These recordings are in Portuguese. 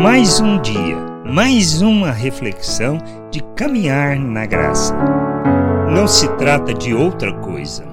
Mais um dia, mais uma reflexão de caminhar na graça. Não se trata de outra coisa.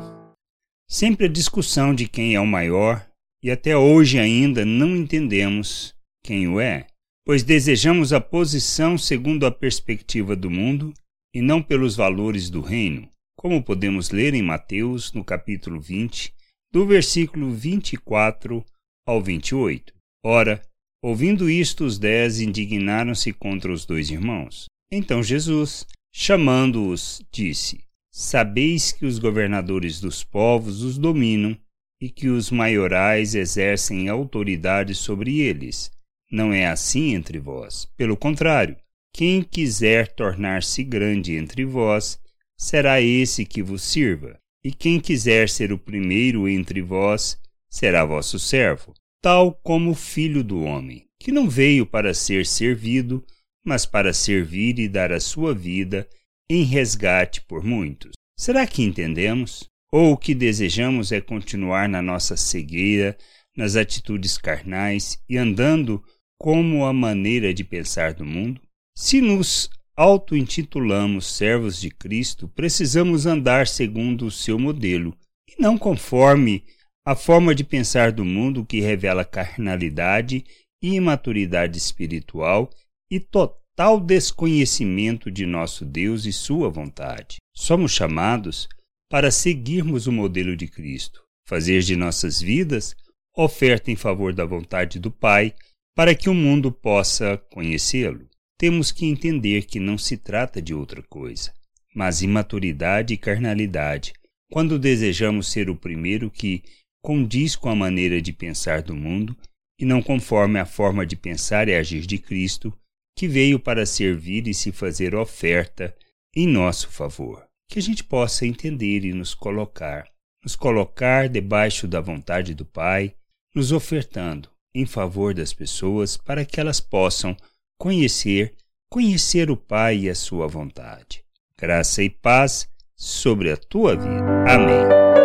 Sempre a discussão de quem é o maior, e até hoje ainda não entendemos quem o é, pois desejamos a posição segundo a perspectiva do mundo e não pelos valores do reino, como podemos ler em Mateus, no capítulo 20, do versículo 24 ao 28. Ora, ouvindo isto, os dez indignaram-se contra os dois irmãos. Então Jesus, chamando-os, disse: Sabeis que os governadores dos povos os dominam e que os maiorais exercem autoridade sobre eles. Não é assim entre vós. Pelo contrário, quem quiser tornar-se grande entre vós, será esse que vos sirva. E quem quiser ser o primeiro entre vós, será vosso servo tal como o Filho do Homem, que não veio para ser servido, mas para servir e dar a sua vida em resgate por muitos. Será que entendemos? Ou o que desejamos é continuar na nossa cegueira, nas atitudes carnais e andando como a maneira de pensar do mundo? Se nos auto-intitulamos servos de Cristo, precisamos andar segundo o seu modelo e não conforme a forma de pensar do mundo que revela carnalidade e imaturidade espiritual e total desconhecimento de nosso Deus e sua vontade. Somos chamados para seguirmos o modelo de Cristo, fazer de nossas vidas oferta em favor da vontade do Pai, para que o mundo possa conhecê-lo. Temos que entender que não se trata de outra coisa, mas imaturidade e carnalidade, quando desejamos ser o primeiro que condiz com a maneira de pensar do mundo e não conforme a forma de pensar e agir de Cristo, que veio para servir e se fazer oferta em nosso favor. Que a gente possa entender e nos colocar, nos colocar debaixo da vontade do Pai, nos ofertando em favor das pessoas para que elas possam conhecer, conhecer o Pai e a sua vontade. Graça e paz sobre a tua vida. Amém.